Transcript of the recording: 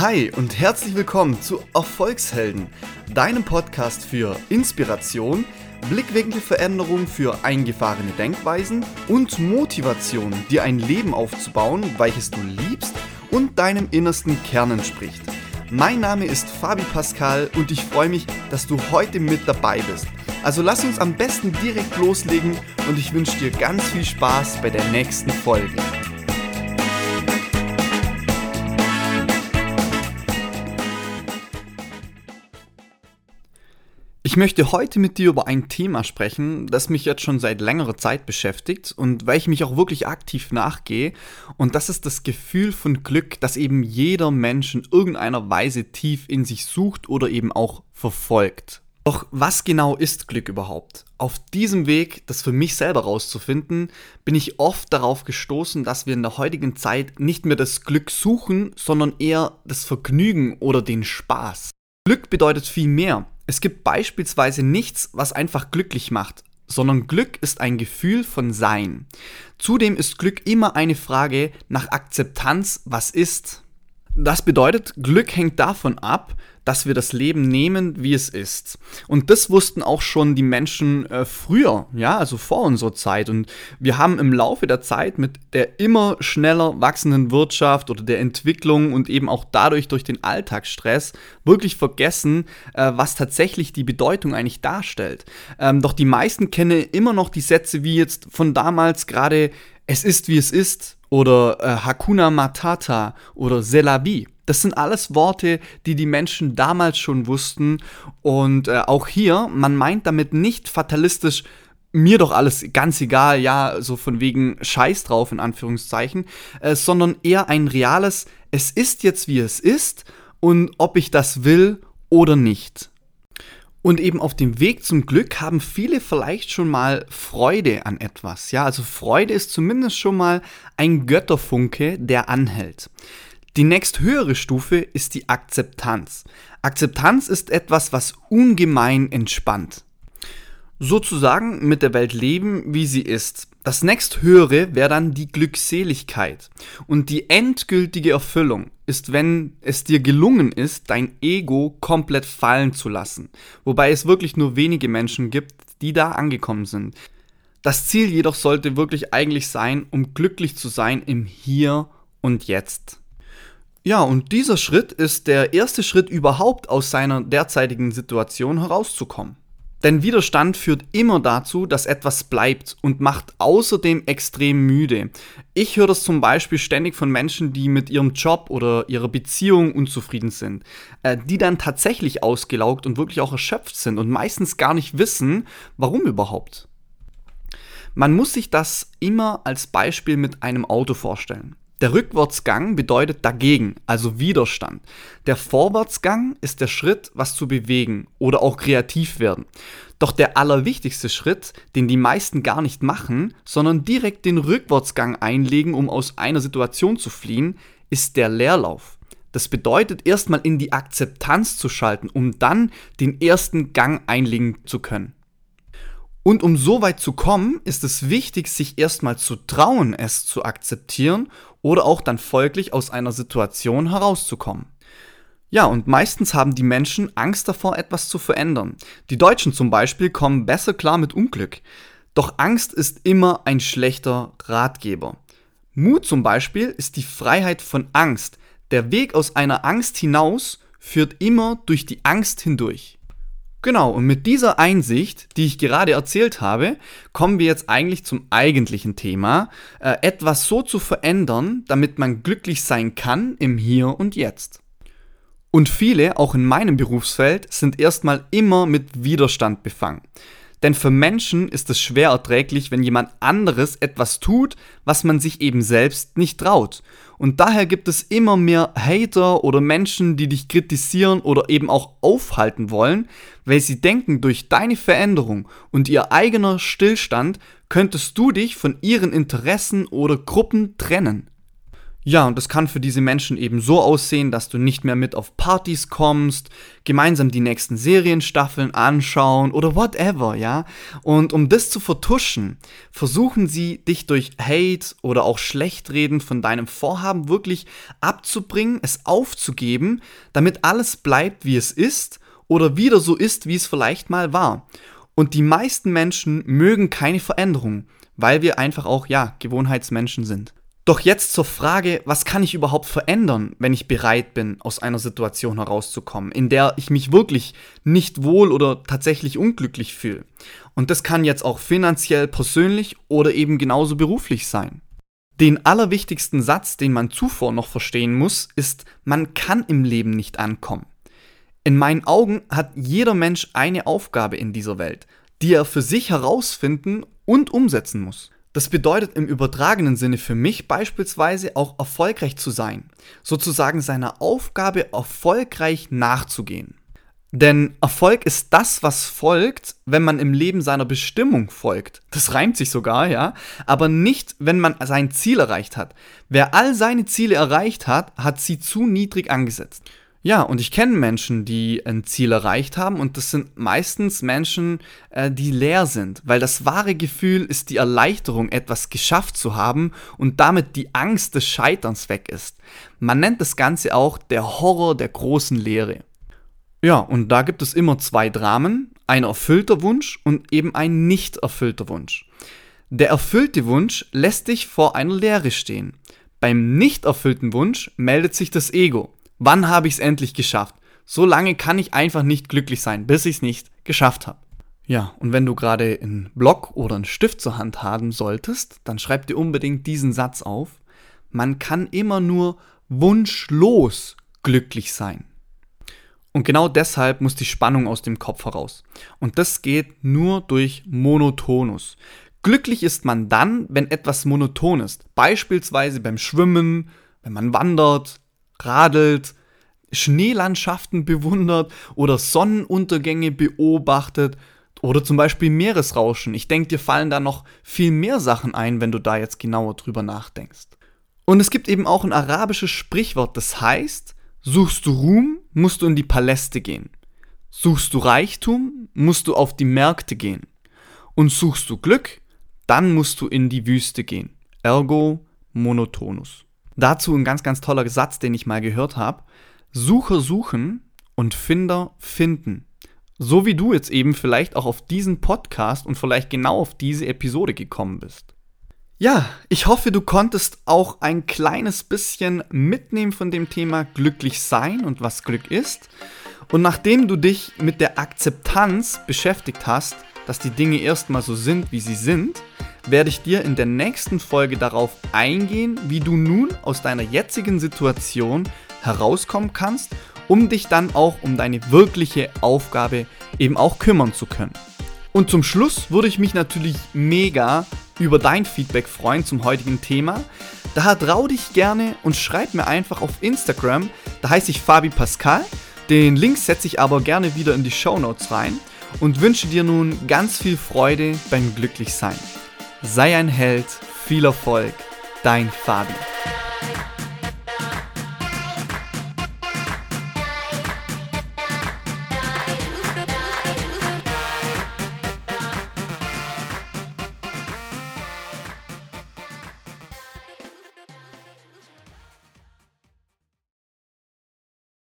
Hi und herzlich willkommen zu Erfolgshelden, deinem Podcast für Inspiration, Blickwinkelveränderung für eingefahrene Denkweisen und Motivation, dir ein Leben aufzubauen, welches du liebst und deinem innersten Kern entspricht. Mein Name ist Fabi Pascal und ich freue mich, dass du heute mit dabei bist. Also lass uns am besten direkt loslegen und ich wünsche dir ganz viel Spaß bei der nächsten Folge. Ich möchte heute mit dir über ein Thema sprechen, das mich jetzt schon seit längerer Zeit beschäftigt und weil ich mich auch wirklich aktiv nachgehe. Und das ist das Gefühl von Glück, das eben jeder Mensch in irgendeiner Weise tief in sich sucht oder eben auch verfolgt. Doch was genau ist Glück überhaupt? Auf diesem Weg, das für mich selber rauszufinden, bin ich oft darauf gestoßen, dass wir in der heutigen Zeit nicht mehr das Glück suchen, sondern eher das Vergnügen oder den Spaß. Glück bedeutet viel mehr. Es gibt beispielsweise nichts, was einfach glücklich macht, sondern Glück ist ein Gefühl von Sein. Zudem ist Glück immer eine Frage nach Akzeptanz, was ist. Das bedeutet, Glück hängt davon ab, dass wir das Leben nehmen, wie es ist. Und das wussten auch schon die Menschen äh, früher, ja, also vor unserer Zeit. Und wir haben im Laufe der Zeit mit der immer schneller wachsenden Wirtschaft oder der Entwicklung und eben auch dadurch durch den Alltagsstress wirklich vergessen, äh, was tatsächlich die Bedeutung eigentlich darstellt. Ähm, doch die meisten kennen immer noch die Sätze wie jetzt von damals gerade es ist wie es ist oder äh, Hakuna Matata oder Selabi. Das sind alles Worte, die die Menschen damals schon wussten. Und äh, auch hier, man meint damit nicht fatalistisch, mir doch alles ganz egal, ja, so von wegen Scheiß drauf in Anführungszeichen, äh, sondern eher ein reales, es ist jetzt wie es ist und ob ich das will oder nicht. Und eben auf dem Weg zum Glück haben viele vielleicht schon mal Freude an etwas. Ja, also Freude ist zumindest schon mal ein Götterfunke, der anhält. Die nächsthöhere Stufe ist die Akzeptanz. Akzeptanz ist etwas, was ungemein entspannt. Sozusagen mit der Welt leben, wie sie ist. Das nächsthöhere wäre dann die Glückseligkeit. Und die endgültige Erfüllung ist, wenn es dir gelungen ist, dein Ego komplett fallen zu lassen. Wobei es wirklich nur wenige Menschen gibt, die da angekommen sind. Das Ziel jedoch sollte wirklich eigentlich sein, um glücklich zu sein im Hier und Jetzt. Ja, und dieser Schritt ist der erste Schritt überhaupt aus seiner derzeitigen Situation herauszukommen. Denn Widerstand führt immer dazu, dass etwas bleibt und macht außerdem extrem müde. Ich höre das zum Beispiel ständig von Menschen, die mit ihrem Job oder ihrer Beziehung unzufrieden sind, äh, die dann tatsächlich ausgelaugt und wirklich auch erschöpft sind und meistens gar nicht wissen, warum überhaupt. Man muss sich das immer als Beispiel mit einem Auto vorstellen. Der Rückwärtsgang bedeutet dagegen, also Widerstand. Der Vorwärtsgang ist der Schritt, was zu bewegen oder auch kreativ werden. Doch der allerwichtigste Schritt, den die meisten gar nicht machen, sondern direkt den Rückwärtsgang einlegen, um aus einer Situation zu fliehen, ist der Leerlauf. Das bedeutet erstmal in die Akzeptanz zu schalten, um dann den ersten Gang einlegen zu können. Und um so weit zu kommen, ist es wichtig, sich erstmal zu trauen, es zu akzeptieren oder auch dann folglich aus einer Situation herauszukommen. Ja, und meistens haben die Menschen Angst davor, etwas zu verändern. Die Deutschen zum Beispiel kommen besser klar mit Unglück. Doch Angst ist immer ein schlechter Ratgeber. Mut zum Beispiel ist die Freiheit von Angst. Der Weg aus einer Angst hinaus führt immer durch die Angst hindurch. Genau, und mit dieser Einsicht, die ich gerade erzählt habe, kommen wir jetzt eigentlich zum eigentlichen Thema, äh, etwas so zu verändern, damit man glücklich sein kann im Hier und Jetzt. Und viele, auch in meinem Berufsfeld, sind erstmal immer mit Widerstand befangen. Denn für Menschen ist es schwer erträglich, wenn jemand anderes etwas tut, was man sich eben selbst nicht traut. Und daher gibt es immer mehr Hater oder Menschen, die dich kritisieren oder eben auch aufhalten wollen, weil sie denken, durch deine Veränderung und ihr eigener Stillstand könntest du dich von ihren Interessen oder Gruppen trennen. Ja, und das kann für diese Menschen eben so aussehen, dass du nicht mehr mit auf Partys kommst, gemeinsam die nächsten Serienstaffeln anschauen oder whatever, ja. Und um das zu vertuschen, versuchen sie dich durch Hate oder auch Schlechtreden von deinem Vorhaben wirklich abzubringen, es aufzugeben, damit alles bleibt, wie es ist oder wieder so ist, wie es vielleicht mal war. Und die meisten Menschen mögen keine Veränderung, weil wir einfach auch, ja, Gewohnheitsmenschen sind. Doch jetzt zur Frage, was kann ich überhaupt verändern, wenn ich bereit bin, aus einer Situation herauszukommen, in der ich mich wirklich nicht wohl oder tatsächlich unglücklich fühle. Und das kann jetzt auch finanziell, persönlich oder eben genauso beruflich sein. Den allerwichtigsten Satz, den man zuvor noch verstehen muss, ist, man kann im Leben nicht ankommen. In meinen Augen hat jeder Mensch eine Aufgabe in dieser Welt, die er für sich herausfinden und umsetzen muss. Das bedeutet im übertragenen Sinne für mich beispielsweise auch erfolgreich zu sein, sozusagen seiner Aufgabe erfolgreich nachzugehen. Denn Erfolg ist das, was folgt, wenn man im Leben seiner Bestimmung folgt. Das reimt sich sogar, ja, aber nicht, wenn man sein Ziel erreicht hat. Wer all seine Ziele erreicht hat, hat sie zu niedrig angesetzt. Ja, und ich kenne Menschen, die ein Ziel erreicht haben und das sind meistens Menschen, äh, die leer sind, weil das wahre Gefühl ist die Erleichterung, etwas geschafft zu haben und damit die Angst des Scheiterns weg ist. Man nennt das Ganze auch der Horror der großen Leere. Ja, und da gibt es immer zwei Dramen, ein erfüllter Wunsch und eben ein nicht erfüllter Wunsch. Der erfüllte Wunsch lässt dich vor einer Leere stehen. Beim nicht erfüllten Wunsch meldet sich das Ego. Wann habe ich es endlich geschafft? So lange kann ich einfach nicht glücklich sein, bis ich es nicht geschafft habe. Ja, und wenn du gerade einen Block oder einen Stift zur Hand haben solltest, dann schreib dir unbedingt diesen Satz auf. Man kann immer nur wunschlos glücklich sein. Und genau deshalb muss die Spannung aus dem Kopf heraus. Und das geht nur durch Monotonus. Glücklich ist man dann, wenn etwas monoton ist. Beispielsweise beim Schwimmen, wenn man wandert, radelt, Schneelandschaften bewundert oder Sonnenuntergänge beobachtet oder zum Beispiel Meeresrauschen. Ich denke, dir fallen da noch viel mehr Sachen ein, wenn du da jetzt genauer drüber nachdenkst. Und es gibt eben auch ein arabisches Sprichwort, das heißt, suchst du Ruhm, musst du in die Paläste gehen. Suchst du Reichtum, musst du auf die Märkte gehen. Und suchst du Glück, dann musst du in die Wüste gehen. Ergo monotonus. Dazu ein ganz, ganz toller Satz, den ich mal gehört habe. Sucher suchen und Finder finden. So wie du jetzt eben vielleicht auch auf diesen Podcast und vielleicht genau auf diese Episode gekommen bist. Ja, ich hoffe, du konntest auch ein kleines bisschen mitnehmen von dem Thema glücklich sein und was Glück ist. Und nachdem du dich mit der Akzeptanz beschäftigt hast, dass die Dinge erstmal so sind, wie sie sind, werde ich dir in der nächsten Folge darauf eingehen, wie du nun aus deiner jetzigen Situation herauskommen kannst, um dich dann auch um deine wirkliche Aufgabe eben auch kümmern zu können. Und zum Schluss würde ich mich natürlich mega über dein Feedback freuen zum heutigen Thema. Daher trau dich gerne und schreib mir einfach auf Instagram, da heiße ich Fabi Pascal. Den Link setze ich aber gerne wieder in die Show Notes rein und wünsche dir nun ganz viel Freude beim Glücklichsein. Sei ein Held, viel Erfolg, dein Fabi.